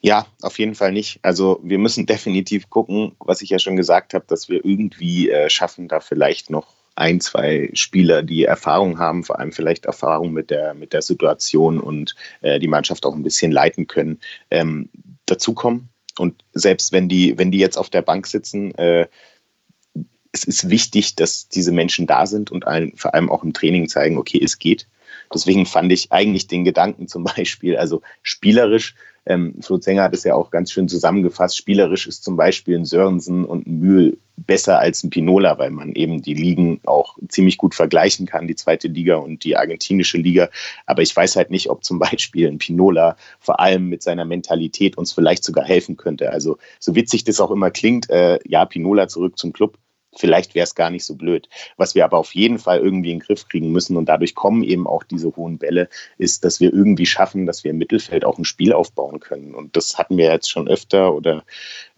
Ja, auf jeden Fall nicht. Also wir müssen definitiv gucken, was ich ja schon gesagt habe, dass wir irgendwie äh, schaffen, da vielleicht noch ein, zwei Spieler, die Erfahrung haben, vor allem vielleicht Erfahrung mit der, mit der Situation und äh, die Mannschaft auch ein bisschen leiten können, ähm, dazukommen. Und selbst wenn die, wenn die jetzt auf der Bank sitzen, äh, es ist wichtig, dass diese Menschen da sind und ein, vor allem auch im Training zeigen, okay, es geht. Deswegen fand ich eigentlich den Gedanken zum Beispiel, also spielerisch ähm, Flo Zenger hat es ja auch ganz schön zusammengefasst. Spielerisch ist zum Beispiel ein Sörensen und ein Mühl besser als ein Pinola, weil man eben die Ligen auch ziemlich gut vergleichen kann, die zweite Liga und die argentinische Liga. Aber ich weiß halt nicht, ob zum Beispiel ein Pinola vor allem mit seiner Mentalität uns vielleicht sogar helfen könnte. Also so witzig das auch immer klingt, äh, ja, Pinola zurück zum Club vielleicht wäre es gar nicht so blöd. Was wir aber auf jeden Fall irgendwie in den Griff kriegen müssen und dadurch kommen eben auch diese hohen Bälle, ist, dass wir irgendwie schaffen, dass wir im Mittelfeld auch ein Spiel aufbauen können. Und das hatten wir jetzt schon öfter oder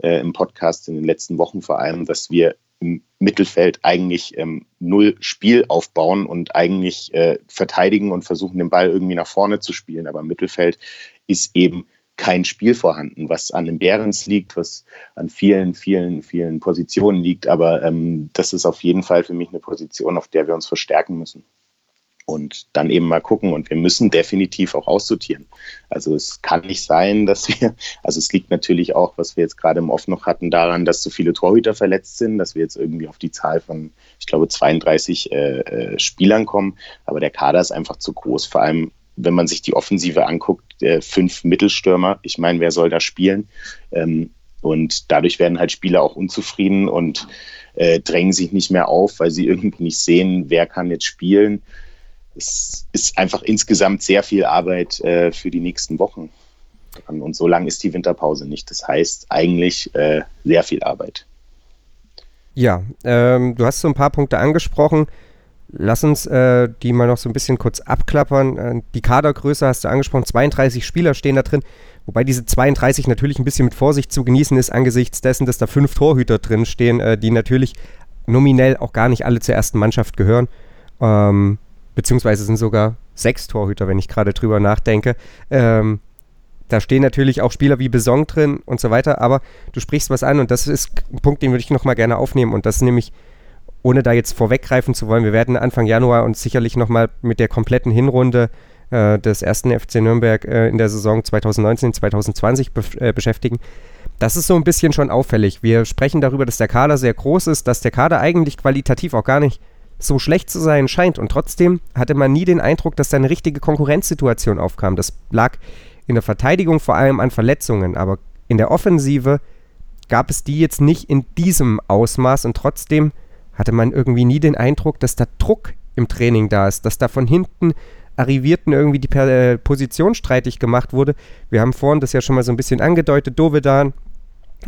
äh, im Podcast in den letzten Wochen vor allem, dass wir im Mittelfeld eigentlich ähm, null Spiel aufbauen und eigentlich äh, verteidigen und versuchen, den Ball irgendwie nach vorne zu spielen. Aber im Mittelfeld ist eben kein Spiel vorhanden, was an den Behrens liegt, was an vielen, vielen, vielen Positionen liegt. Aber ähm, das ist auf jeden Fall für mich eine Position, auf der wir uns verstärken müssen. Und dann eben mal gucken. Und wir müssen definitiv auch aussortieren. Also es kann nicht sein, dass wir, also es liegt natürlich auch, was wir jetzt gerade im Off noch hatten, daran, dass so viele Torhüter verletzt sind, dass wir jetzt irgendwie auf die Zahl von, ich glaube, 32 äh, äh, Spielern kommen. Aber der Kader ist einfach zu groß. Vor allem wenn man sich die Offensive anguckt, äh, fünf Mittelstürmer. Ich meine, wer soll da spielen? Ähm, und dadurch werden halt Spieler auch unzufrieden und äh, drängen sich nicht mehr auf, weil sie irgendwie nicht sehen, wer kann jetzt spielen. Es ist einfach insgesamt sehr viel Arbeit äh, für die nächsten Wochen. Und so lang ist die Winterpause nicht. Das heißt eigentlich sehr viel Arbeit. Ja, ähm, du hast so ein paar Punkte angesprochen. Lass uns äh, die mal noch so ein bisschen kurz abklappern. Äh, die Kadergröße hast du angesprochen, 32 Spieler stehen da drin, wobei diese 32 natürlich ein bisschen mit Vorsicht zu genießen ist, angesichts dessen, dass da fünf Torhüter drin stehen, äh, die natürlich nominell auch gar nicht alle zur ersten Mannschaft gehören. Ähm, beziehungsweise sind sogar sechs Torhüter, wenn ich gerade drüber nachdenke. Ähm, da stehen natürlich auch Spieler wie Besong drin und so weiter, aber du sprichst was an und das ist ein Punkt, den würde ich nochmal gerne aufnehmen und das ist nämlich ohne da jetzt vorweggreifen zu wollen, wir werden Anfang Januar uns sicherlich nochmal mit der kompletten Hinrunde äh, des ersten FC Nürnberg äh, in der Saison 2019, 2020 be äh, beschäftigen. Das ist so ein bisschen schon auffällig. Wir sprechen darüber, dass der Kader sehr groß ist, dass der Kader eigentlich qualitativ auch gar nicht so schlecht zu sein scheint. Und trotzdem hatte man nie den Eindruck, dass da eine richtige Konkurrenzsituation aufkam. Das lag in der Verteidigung vor allem an Verletzungen, aber in der Offensive gab es die jetzt nicht in diesem Ausmaß und trotzdem hatte man irgendwie nie den Eindruck, dass da Druck im Training da ist, dass da von hinten Arrivierten irgendwie die äh, Position streitig gemacht wurde. Wir haben vorhin das ja schon mal so ein bisschen angedeutet. Dovedan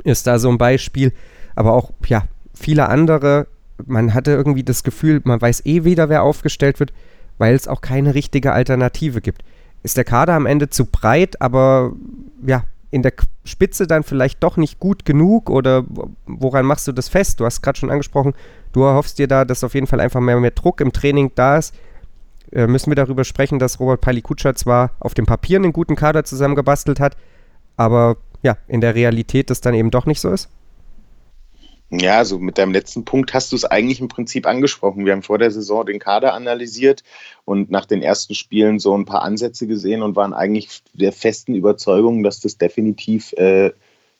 ist da so ein Beispiel, aber auch ja, viele andere man hatte irgendwie das Gefühl, man weiß eh wieder, wer aufgestellt wird, weil es auch keine richtige Alternative gibt. Ist der Kader am Ende zu breit, aber ja, in der Spitze dann vielleicht doch nicht gut genug oder woran machst du das fest? Du hast gerade schon angesprochen, du erhoffst dir da, dass auf jeden Fall einfach mehr, mehr Druck im Training da ist. Äh, müssen wir darüber sprechen, dass Robert Palikutscher zwar auf dem Papier einen guten Kader zusammengebastelt hat, aber ja, in der Realität das dann eben doch nicht so ist? Ja, also mit deinem letzten Punkt hast du es eigentlich im Prinzip angesprochen. Wir haben vor der Saison den Kader analysiert und nach den ersten Spielen so ein paar Ansätze gesehen und waren eigentlich der festen Überzeugung, dass das definitiv äh,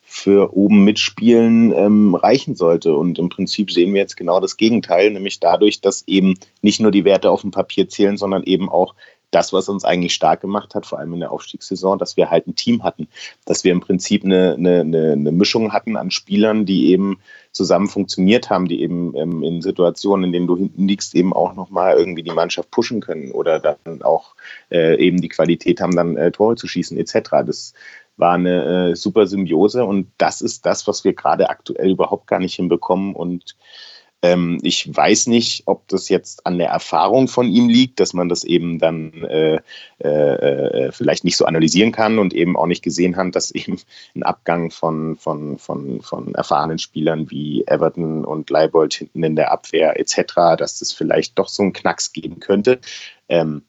für oben mitspielen ähm, reichen sollte. Und im Prinzip sehen wir jetzt genau das Gegenteil, nämlich dadurch, dass eben nicht nur die Werte auf dem Papier zählen, sondern eben auch das, was uns eigentlich stark gemacht hat, vor allem in der Aufstiegssaison, dass wir halt ein Team hatten, dass wir im Prinzip eine, eine, eine Mischung hatten an Spielern, die eben zusammen funktioniert haben, die eben ähm, in Situationen, in denen du hinten liegst, eben auch nochmal irgendwie die Mannschaft pushen können oder dann auch äh, eben die Qualität haben, dann äh, Tore zu schießen etc. Das war eine äh, super Symbiose und das ist das, was wir gerade aktuell überhaupt gar nicht hinbekommen und ähm, ich weiß nicht, ob das jetzt an der Erfahrung von ihm liegt, dass man das eben dann äh, äh, äh, vielleicht nicht so analysieren kann und eben auch nicht gesehen hat, dass eben ein Abgang von, von, von, von erfahrenen Spielern wie Everton und Leibold hinten in der Abwehr etc., dass das vielleicht doch so einen Knacks geben könnte. Ähm,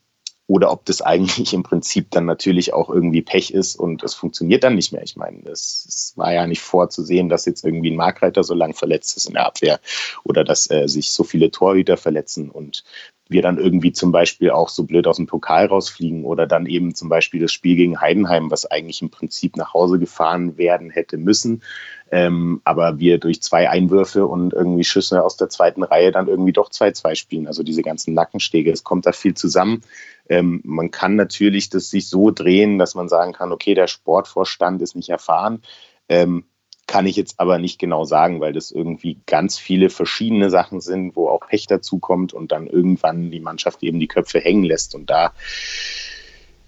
oder ob das eigentlich im Prinzip dann natürlich auch irgendwie Pech ist und es funktioniert dann nicht mehr. Ich meine, es, war ja nicht vorzusehen, dass jetzt irgendwie ein Markreiter so lang verletzt ist in der Abwehr oder dass äh, sich so viele Torhüter verletzen und wir dann irgendwie zum Beispiel auch so blöd aus dem Pokal rausfliegen oder dann eben zum Beispiel das Spiel gegen Heidenheim, was eigentlich im Prinzip nach Hause gefahren werden hätte müssen, ähm, aber wir durch zwei Einwürfe und irgendwie Schüsse aus der zweiten Reihe dann irgendwie doch 2-2 spielen. Also diese ganzen Nackenstege, es kommt da viel zusammen. Ähm, man kann natürlich das sich so drehen, dass man sagen kann, okay, der Sportvorstand ist nicht erfahren. Ähm, kann ich jetzt aber nicht genau sagen, weil das irgendwie ganz viele verschiedene Sachen sind, wo auch Pech dazukommt und dann irgendwann die Mannschaft eben die Köpfe hängen lässt. Und da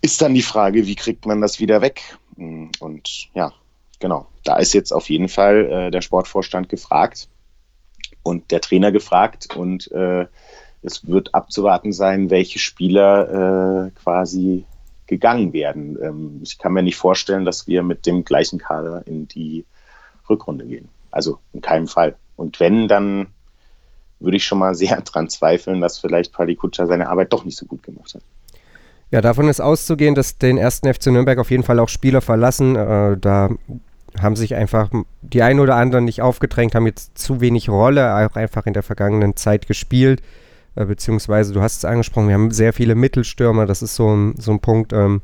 ist dann die Frage, wie kriegt man das wieder weg? Und ja, genau, da ist jetzt auf jeden Fall äh, der Sportvorstand gefragt und der Trainer gefragt und äh, es wird abzuwarten sein, welche Spieler äh, quasi gegangen werden. Ähm, ich kann mir nicht vorstellen, dass wir mit dem gleichen Kader in die Rückrunde gehen. Also in keinem Fall. Und wenn, dann würde ich schon mal sehr dran zweifeln, dass vielleicht Pali Kutscher seine Arbeit doch nicht so gut gemacht hat. Ja, davon ist auszugehen, dass den ersten FC Nürnberg auf jeden Fall auch Spieler verlassen. Äh, da haben sich einfach die einen oder anderen nicht aufgedrängt, haben jetzt zu wenig Rolle auch einfach in der vergangenen Zeit gespielt. Äh, beziehungsweise, du hast es angesprochen, wir haben sehr viele Mittelstürmer, das ist so ein, so ein Punkt. Ähm,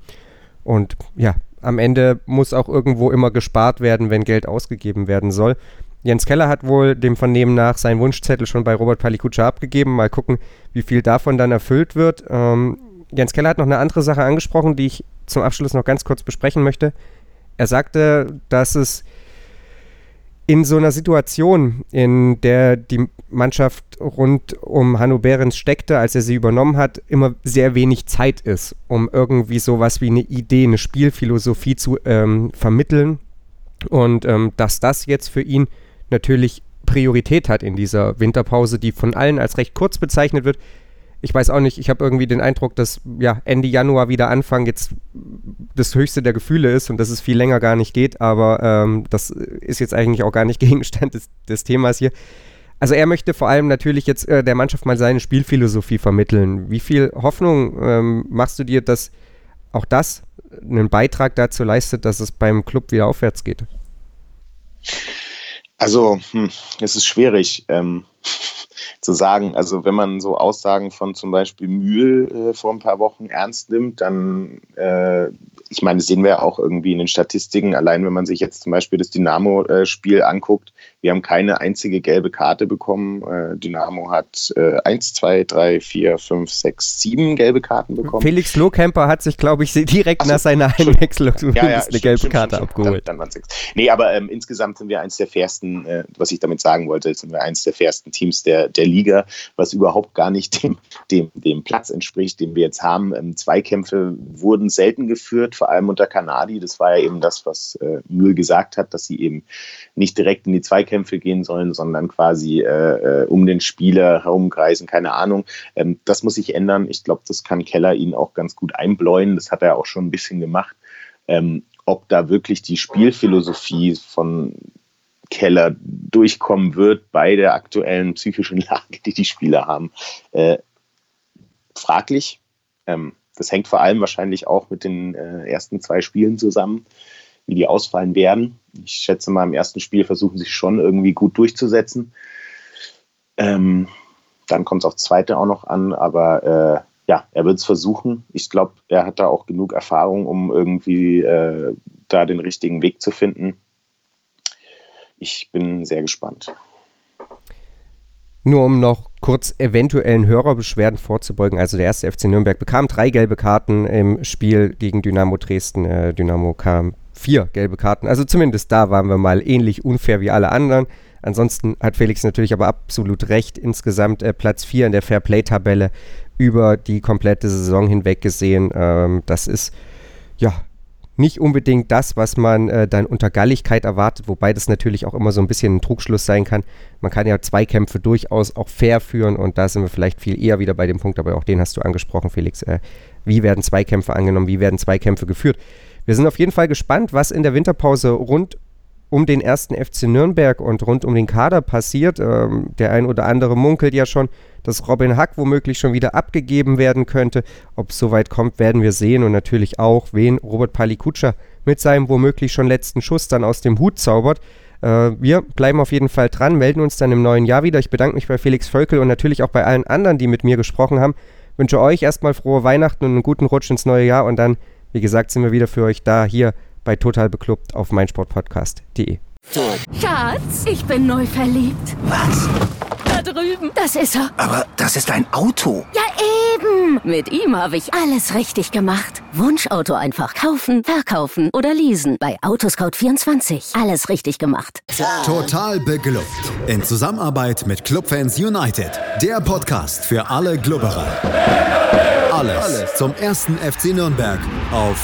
und ja, am Ende muss auch irgendwo immer gespart werden, wenn Geld ausgegeben werden soll. Jens Keller hat wohl dem Vernehmen nach seinen Wunschzettel schon bei Robert Palikutscha abgegeben. Mal gucken, wie viel davon dann erfüllt wird. Ähm, Jens Keller hat noch eine andere Sache angesprochen, die ich zum Abschluss noch ganz kurz besprechen möchte. Er sagte, dass es in so einer Situation, in der die Mannschaft rund um Hanno Behrens steckte, als er sie übernommen hat, immer sehr wenig Zeit ist, um irgendwie sowas wie eine Idee, eine Spielphilosophie zu ähm, vermitteln. Und ähm, dass das jetzt für ihn natürlich Priorität hat in dieser Winterpause, die von allen als recht kurz bezeichnet wird, ich weiß auch nicht, ich habe irgendwie den Eindruck, dass ja Ende Januar wieder Anfang jetzt das höchste der Gefühle ist und dass es viel länger gar nicht geht, aber ähm, das ist jetzt eigentlich auch gar nicht Gegenstand des, des Themas hier. Also er möchte vor allem natürlich jetzt äh, der Mannschaft mal seine Spielphilosophie vermitteln. Wie viel Hoffnung ähm, machst du dir, dass auch das einen Beitrag dazu leistet, dass es beim Club wieder aufwärts geht? Also, hm, es ist schwierig. Ähm, zu sagen. Also wenn man so Aussagen von zum Beispiel Mühl äh, vor ein paar Wochen ernst nimmt, dann, äh, ich meine, das sehen wir auch irgendwie in den Statistiken, allein wenn man sich jetzt zum Beispiel das Dynamo-Spiel anguckt, wir haben keine einzige gelbe Karte bekommen. Äh, Dynamo hat äh, 1, 2, 3, 4, 5, 6, 7 gelbe Karten bekommen. Felix Lohkemper hat sich, glaube ich, direkt so, nach seiner Einwechslung ja, ja, eine gelbe stimmt, Karte stimmt, abgeholt. Dann, dann waren es sechs. Nee, aber ähm, insgesamt sind wir eins der fairsten, äh, was ich damit sagen wollte, sind wir eins der fairsten Teams der, der Liga, was überhaupt gar nicht dem, dem, dem Platz entspricht, den wir jetzt haben. Ähm, Zweikämpfe wurden selten geführt, vor allem unter Kanadi. Das war ja eben das, was äh, Mühl gesagt hat, dass sie eben nicht direkt in die Zweikämpfe Zweikämpfe gehen sollen, sondern quasi äh, äh, um den Spieler herumkreisen, keine Ahnung. Ähm, das muss sich ändern. Ich glaube, das kann Keller ihn auch ganz gut einbläuen. Das hat er auch schon ein bisschen gemacht. Ähm, ob da wirklich die Spielphilosophie von Keller durchkommen wird bei der aktuellen psychischen Lage, die die Spieler haben, äh, fraglich. Ähm, das hängt vor allem wahrscheinlich auch mit den äh, ersten zwei Spielen zusammen, wie die ausfallen werden. Ich schätze mal, im ersten Spiel versuchen sie schon irgendwie gut durchzusetzen. Ähm, dann kommt es aufs zweite auch noch an, aber äh, ja, er wird es versuchen. Ich glaube, er hat da auch genug Erfahrung, um irgendwie äh, da den richtigen Weg zu finden. Ich bin sehr gespannt. Nur um noch kurz eventuellen Hörerbeschwerden vorzubeugen. Also der erste FC Nürnberg bekam drei gelbe Karten im Spiel gegen Dynamo Dresden. Äh, Dynamo kam vier gelbe Karten. Also zumindest da waren wir mal ähnlich unfair wie alle anderen. Ansonsten hat Felix natürlich aber absolut recht. Insgesamt äh, Platz 4 in der Fairplay-Tabelle über die komplette Saison hinweg gesehen. Ähm, das ist ja nicht unbedingt das, was man äh, dann unter Galligkeit erwartet, wobei das natürlich auch immer so ein bisschen ein Trugschluss sein kann. Man kann ja Zweikämpfe durchaus auch fair führen und da sind wir vielleicht viel eher wieder bei dem Punkt, aber auch den hast du angesprochen, Felix. Äh, wie werden Zweikämpfe angenommen, wie werden Zweikämpfe geführt? Wir sind auf jeden Fall gespannt, was in der Winterpause rund um den ersten FC Nürnberg und rund um den Kader passiert. Ähm, der ein oder andere munkelt ja schon, dass Robin Hack womöglich schon wieder abgegeben werden könnte. Ob es soweit kommt, werden wir sehen und natürlich auch, wen Robert Palikutscher mit seinem womöglich schon letzten Schuss dann aus dem Hut zaubert. Äh, wir bleiben auf jeden Fall dran, melden uns dann im neuen Jahr wieder. Ich bedanke mich bei Felix Völkel und natürlich auch bei allen anderen, die mit mir gesprochen haben. Wünsche euch erstmal frohe Weihnachten und einen guten Rutsch ins neue Jahr und dann, wie gesagt, sind wir wieder für euch da hier bei Total Beklubbt auf meinsportpodcast.de. Schatz, ich bin neu verliebt. Was? Da drüben. Das ist er. Aber das ist ein Auto. Ja, eben. Mit ihm habe ich alles richtig gemacht. Wunschauto einfach kaufen, verkaufen oder leasen. Bei Autoscout24. Alles richtig gemacht. Total beglückt. In Zusammenarbeit mit Clubfans United. Der Podcast für alle Glubberer. Alles, alles zum ersten FC Nürnberg auf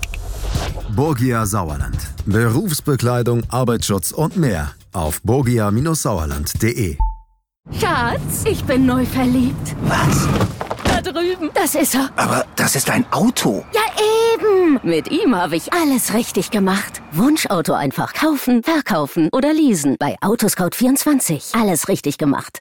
Borgia Sauerland. Berufsbekleidung, Arbeitsschutz und mehr auf borgia-sauerland.de. Schatz, ich bin neu verliebt. Was? Da drüben. Das ist er. Aber das ist ein Auto. Ja, eben. Mit ihm habe ich alles richtig gemacht. Wunschauto einfach kaufen, verkaufen oder leasen. Bei Autoscout24. Alles richtig gemacht.